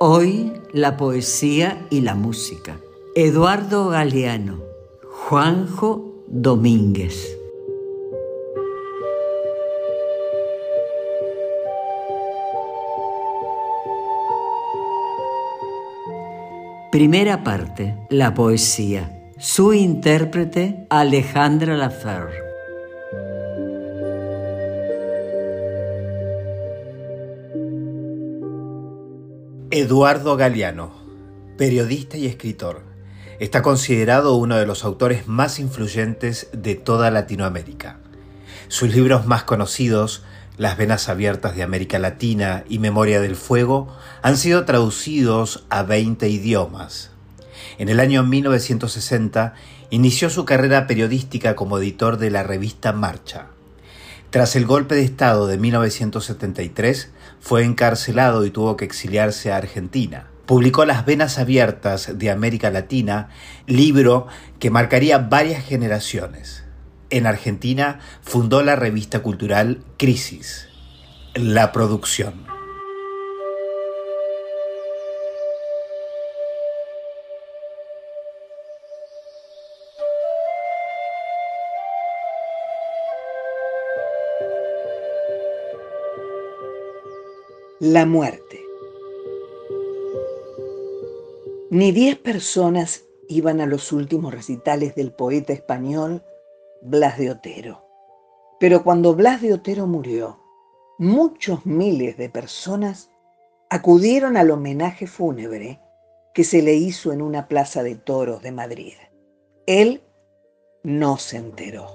Hoy la poesía y la música. Eduardo Galeano, Juanjo Domínguez. Primera parte, la poesía. Su intérprete, Alejandra Laferre. Eduardo Galeano, periodista y escritor, está considerado uno de los autores más influyentes de toda Latinoamérica. Sus libros más conocidos, Las Venas Abiertas de América Latina y Memoria del Fuego, han sido traducidos a 20 idiomas. En el año 1960 inició su carrera periodística como editor de la revista Marcha. Tras el golpe de Estado de 1973, fue encarcelado y tuvo que exiliarse a Argentina. Publicó Las Venas Abiertas de América Latina, libro que marcaría varias generaciones. En Argentina fundó la revista cultural Crisis. La producción. La muerte. Ni diez personas iban a los últimos recitales del poeta español Blas de Otero. Pero cuando Blas de Otero murió, muchos miles de personas acudieron al homenaje fúnebre que se le hizo en una plaza de toros de Madrid. Él no se enteró.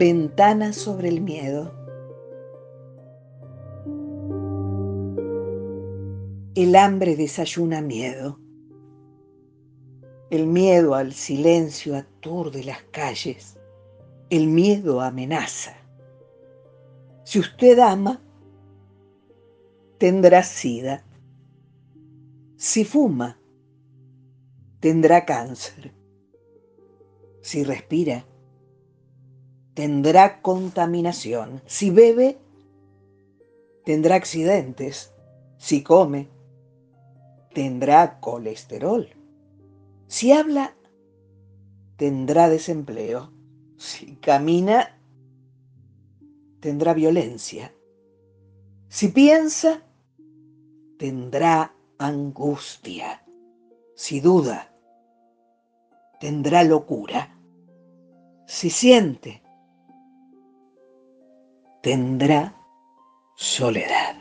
Ventana sobre el miedo. El hambre desayuna miedo. El miedo al silencio aturde las calles. El miedo amenaza. Si usted ama, tendrá sida. Si fuma, tendrá cáncer. Si respira, tendrá contaminación. Si bebe, tendrá accidentes. Si come, tendrá colesterol. Si habla, tendrá desempleo. Si camina, tendrá violencia. Si piensa, tendrá angustia. Si duda, tendrá locura. Si siente, tendrá soledad.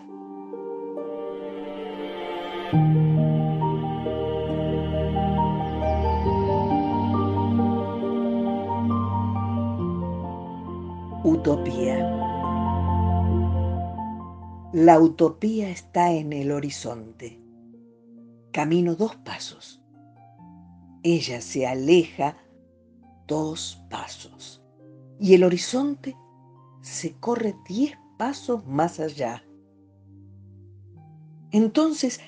Utopía. La utopía está en el horizonte. Camino dos pasos. Ella se aleja dos pasos. Y el horizonte se corre diez pasos más allá. Entonces,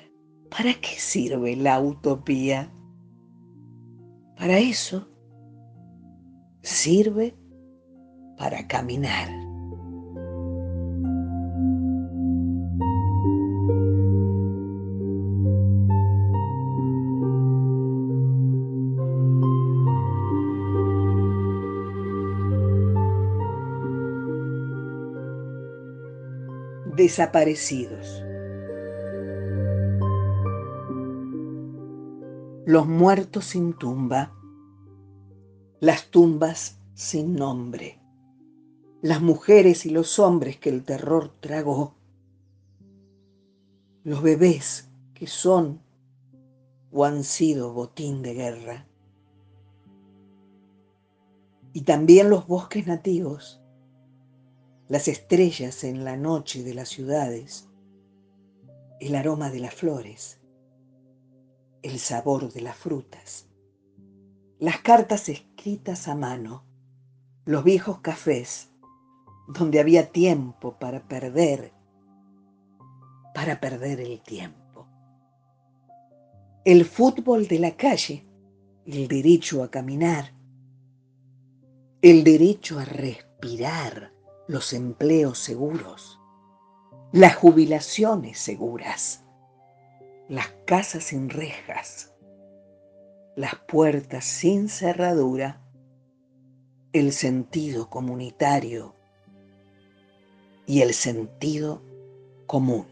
¿para qué sirve la utopía? Para eso sirve para caminar. Desaparecidos. Los muertos sin tumba, las tumbas sin nombre, las mujeres y los hombres que el terror tragó, los bebés que son o han sido botín de guerra, y también los bosques nativos, las estrellas en la noche de las ciudades, el aroma de las flores, el sabor de las frutas, las cartas escritas a mano, los viejos cafés, donde había tiempo para perder, para perder el tiempo. El fútbol de la calle, el derecho a caminar, el derecho a respirar, los empleos seguros, las jubilaciones seguras, las casas sin rejas, las puertas sin cerradura, el sentido comunitario y el sentido común.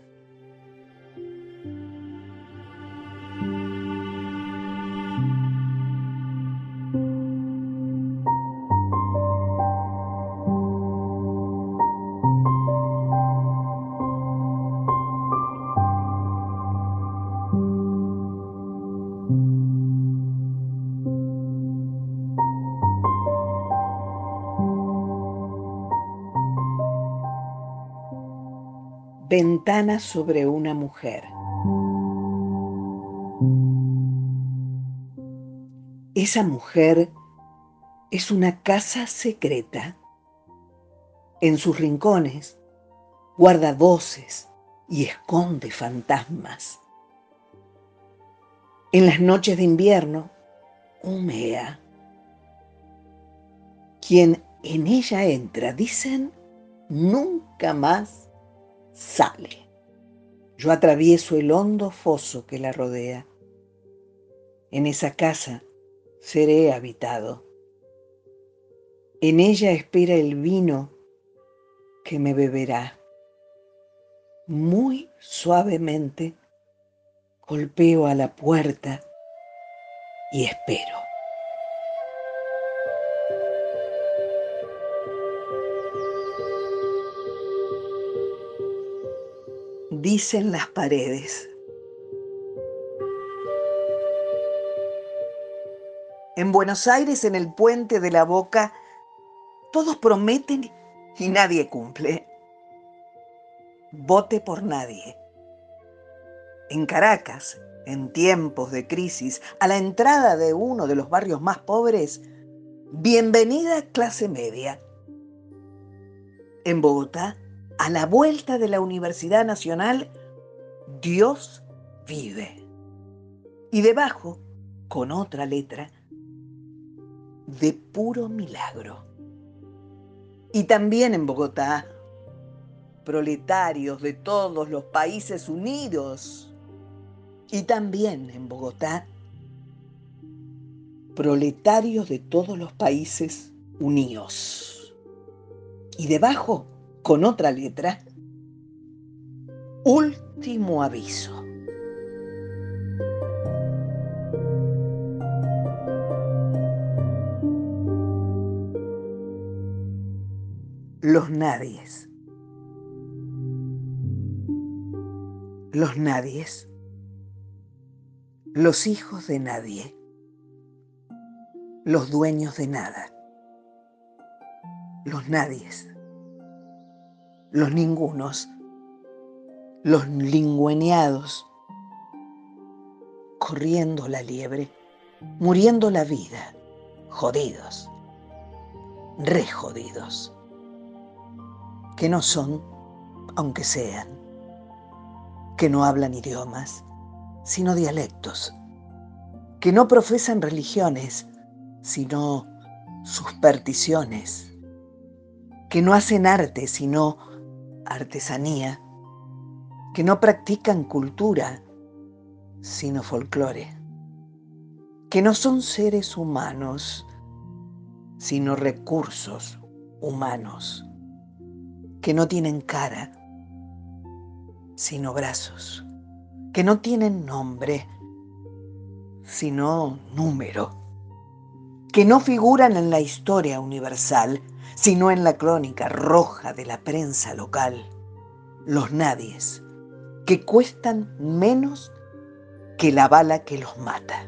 Ventana sobre una mujer. Esa mujer es una casa secreta. En sus rincones guarda voces y esconde fantasmas. En las noches de invierno humea. Quien en ella entra, dicen, nunca más sale. Yo atravieso el hondo foso que la rodea. En esa casa seré habitado. En ella espera el vino que me beberá. Muy suavemente golpeo a la puerta y espero. Dicen las paredes. En Buenos Aires, en el puente de la Boca, todos prometen y nadie cumple. Vote por nadie. En Caracas, en tiempos de crisis, a la entrada de uno de los barrios más pobres, bienvenida clase media. En Bogotá, a la vuelta de la Universidad Nacional, Dios vive. Y debajo, con otra letra, de puro milagro. Y también en Bogotá, proletarios de todos los países unidos. Y también en Bogotá, proletarios de todos los países unidos. Y debajo, con otra letra, último aviso. Los nadies. Los nadies. Los hijos de nadie. Los dueños de nada. Los nadies los ningunos, los lingüeneados, corriendo la liebre, muriendo la vida, jodidos, re jodidos, que no son, aunque sean, que no hablan idiomas, sino dialectos, que no profesan religiones, sino supersticiones, que no hacen arte, sino artesanía, que no practican cultura, sino folclore, que no son seres humanos, sino recursos humanos, que no tienen cara, sino brazos, que no tienen nombre, sino número, que no figuran en la historia universal, sino en la crónica roja de la prensa local, los nadies, que cuestan menos que la bala que los mata.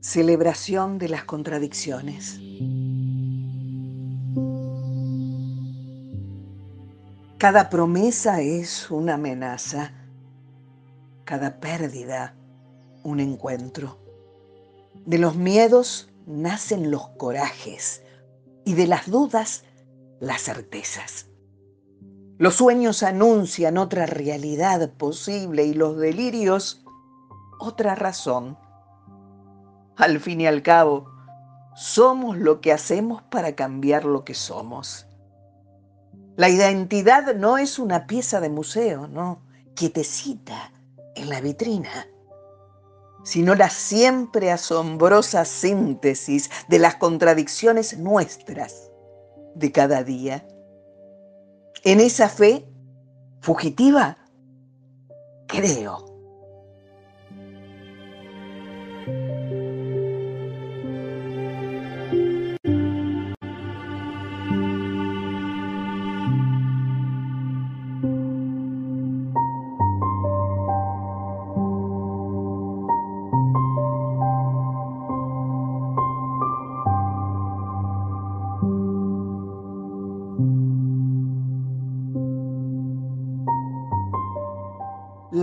Celebración de las contradicciones. Cada promesa es una amenaza, cada pérdida un encuentro. De los miedos nacen los corajes y de las dudas las certezas. Los sueños anuncian otra realidad posible y los delirios otra razón. Al fin y al cabo, somos lo que hacemos para cambiar lo que somos. La identidad no es una pieza de museo, no, quietecita en la vitrina sino la siempre asombrosa síntesis de las contradicciones nuestras de cada día. En esa fe fugitiva, creo.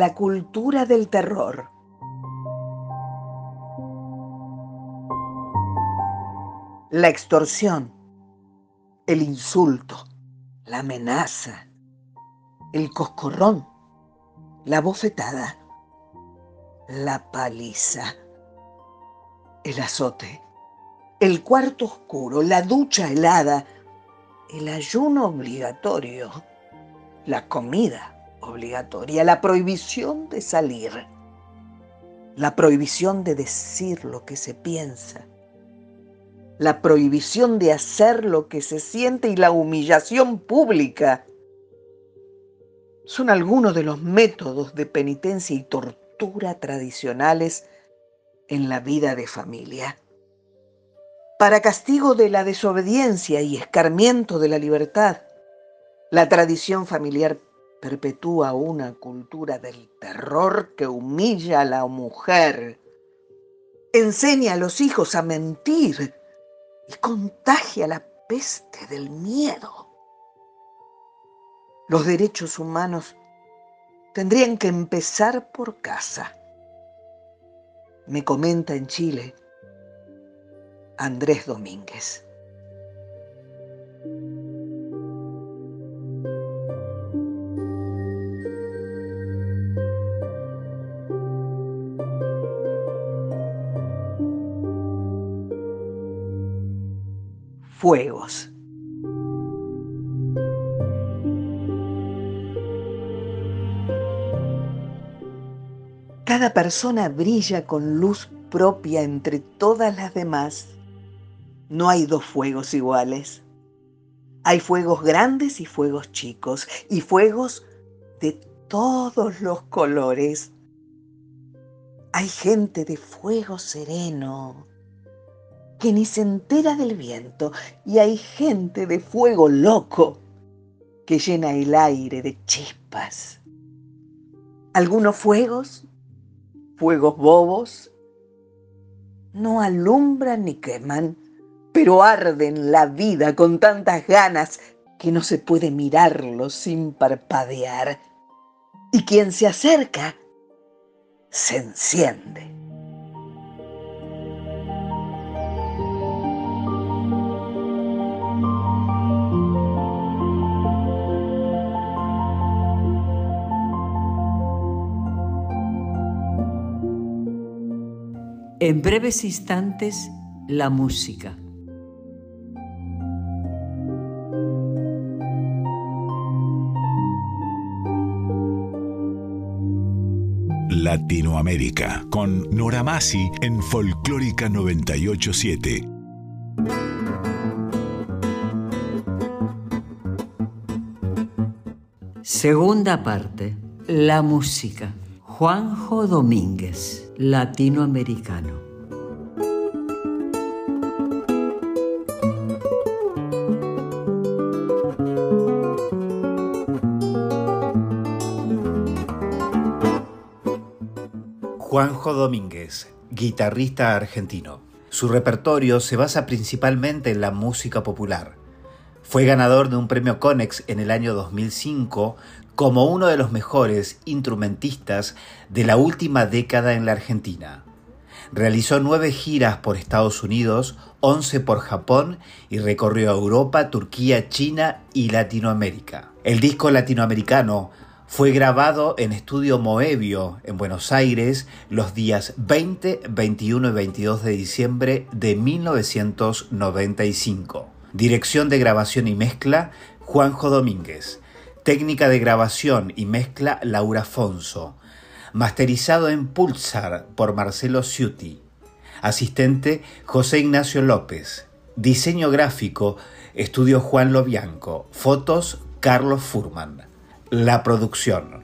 La cultura del terror. La extorsión, el insulto, la amenaza, el coscorrón, la bofetada, la paliza, el azote, el cuarto oscuro, la ducha helada, el ayuno obligatorio, la comida obligatoria, la prohibición de salir, la prohibición de decir lo que se piensa, la prohibición de hacer lo que se siente y la humillación pública son algunos de los métodos de penitencia y tortura tradicionales en la vida de familia. Para castigo de la desobediencia y escarmiento de la libertad, la tradición familiar perpetúa una cultura del terror que humilla a la mujer, enseña a los hijos a mentir y contagia la peste del miedo. Los derechos humanos tendrían que empezar por casa. Me comenta en Chile Andrés Domínguez. Fuegos. Cada persona brilla con luz propia entre todas las demás. No hay dos fuegos iguales. Hay fuegos grandes y fuegos chicos, y fuegos de todos los colores. Hay gente de fuego sereno, que ni se entera del viento y hay gente de fuego loco que llena el aire de chispas. Algunos fuegos, fuegos bobos, no alumbran ni queman, pero arden la vida con tantas ganas que no se puede mirarlos sin parpadear. Y quien se acerca, se enciende. En breves instantes, la música. Latinoamérica con Nora Masi en Folclórica 987. Segunda parte. La música. Juanjo Domínguez, latinoamericano. Juanjo Domínguez, guitarrista argentino. Su repertorio se basa principalmente en la música popular. Fue ganador de un premio Conex en el año 2005 como uno de los mejores instrumentistas de la última década en la Argentina. Realizó nueve giras por Estados Unidos, once por Japón y recorrió Europa, Turquía, China y Latinoamérica. El disco latinoamericano fue grabado en Estudio Moebio en Buenos Aires los días 20, 21 y 22 de diciembre de 1995. Dirección de grabación y mezcla Juanjo Domínguez. Técnica de grabación y mezcla Laura Afonso. Masterizado en Pulsar por Marcelo Ciuti. Asistente José Ignacio López. Diseño gráfico Estudio Juan Lobianco. Fotos Carlos Furman la producción.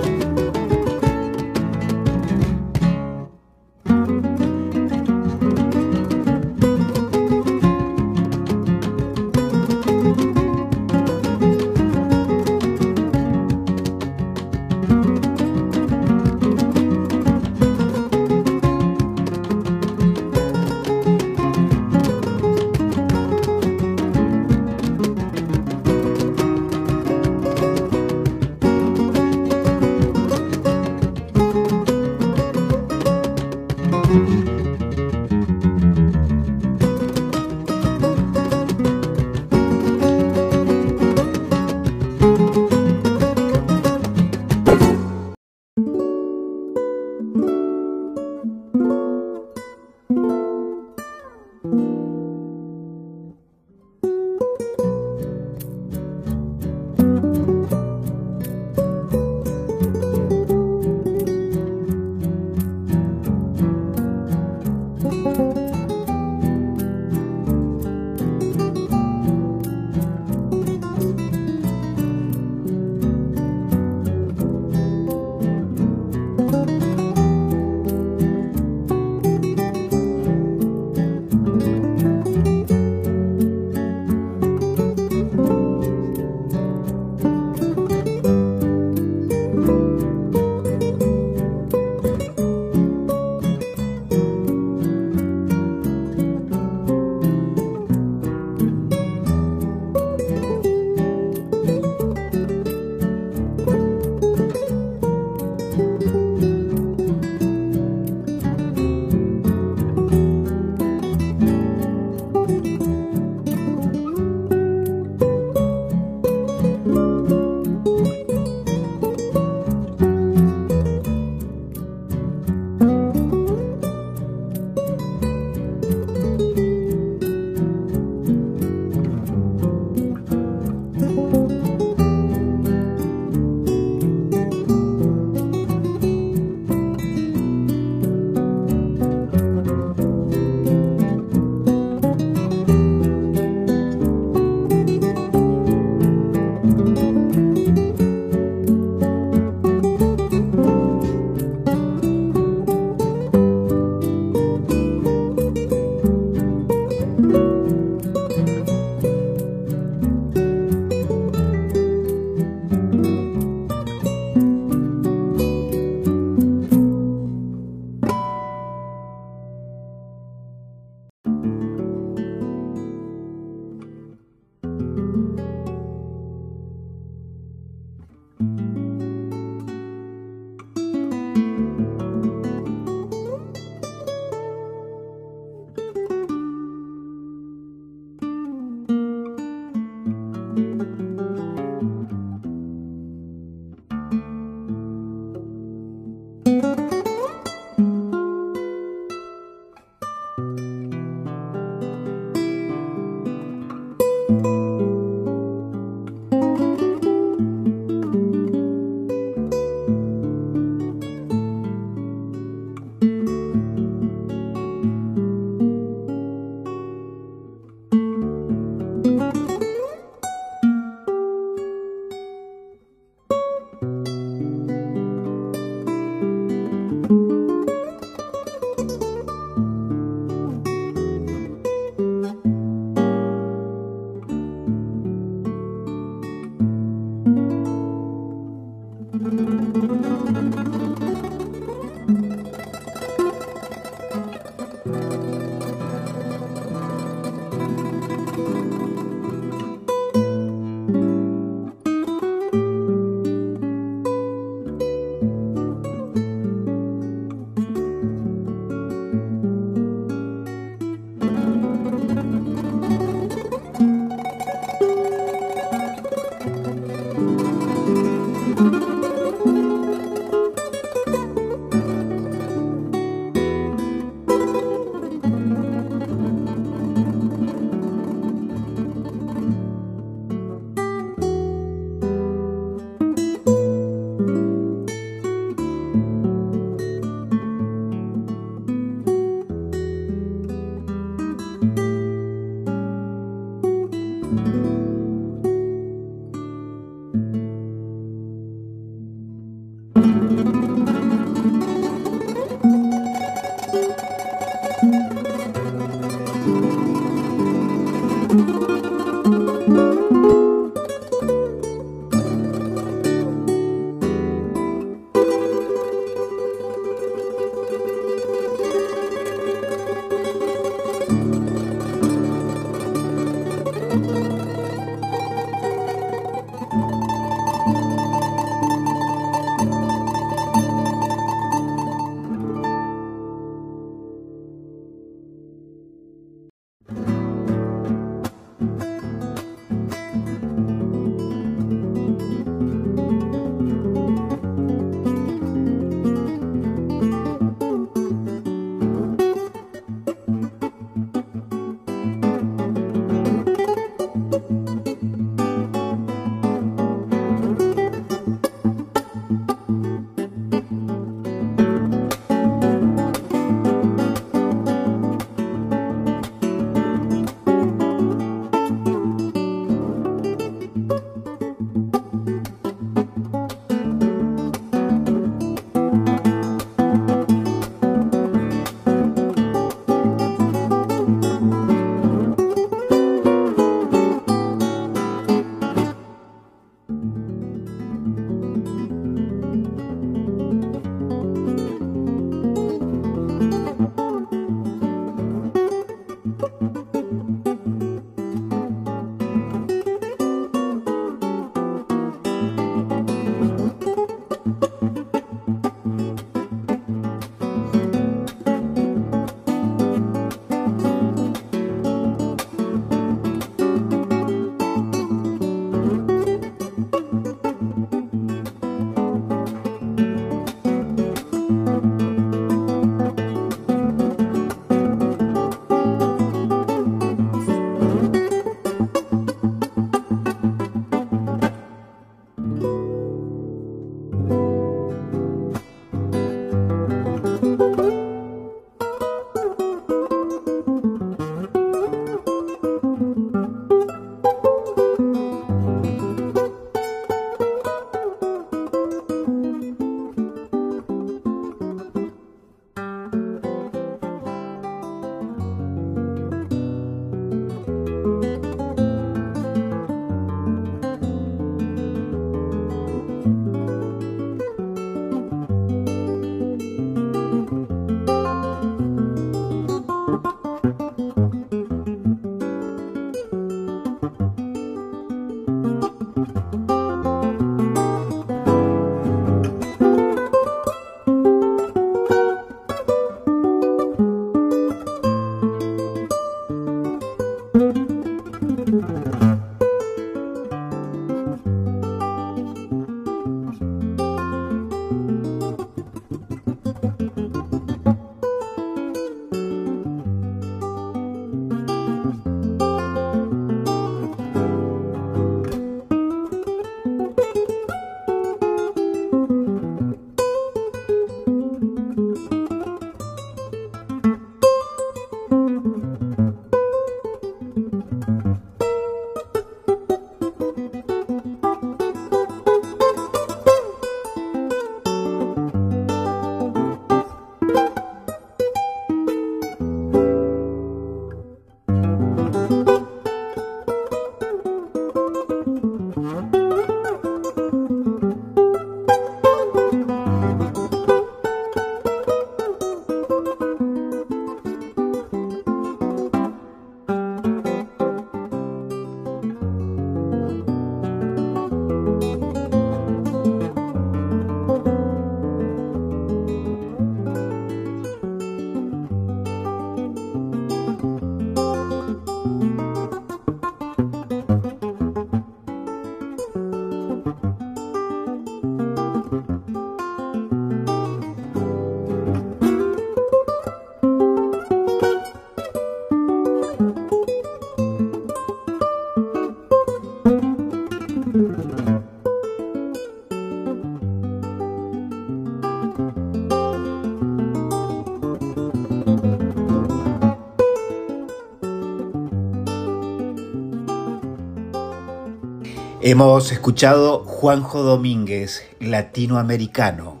Hemos escuchado Juanjo Domínguez, latinoamericano,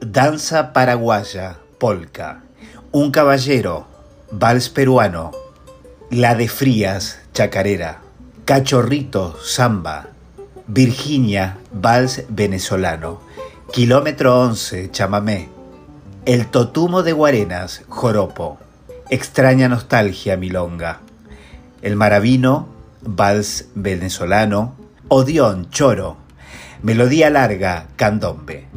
Danza paraguaya, polka, Un caballero, vals peruano, La de Frías, chacarera, Cachorrito, samba, Virginia, vals venezolano, Kilómetro 11, chamamé, El totumo de Guarenas, joropo, Extraña nostalgia, milonga, El maravino, vals venezolano, Odión, choro. Melodía larga, candombe.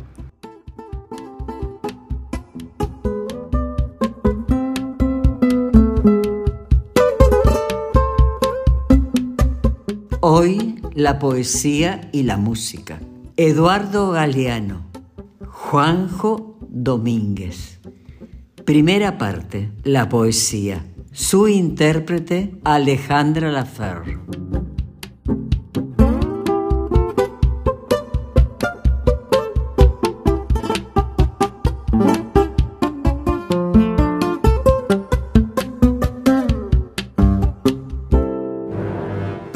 Hoy la poesía y la música. Eduardo Galeano. Juanjo Domínguez. Primera parte, la poesía. Su intérprete, Alejandra Laferre.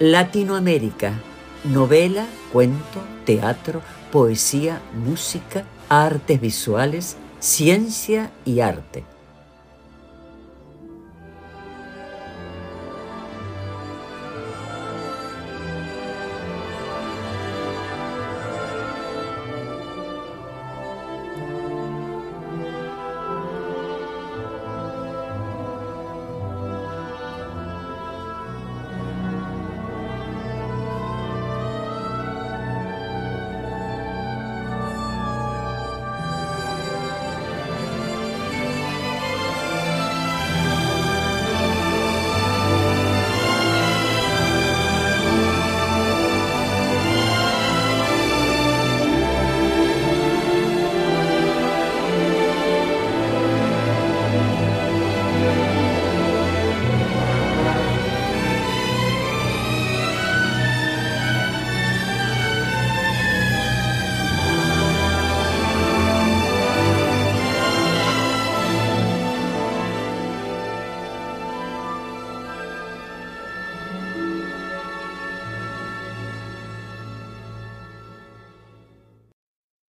Latinoamérica. Novela, cuento, teatro, poesía, música, artes visuales, ciencia y arte.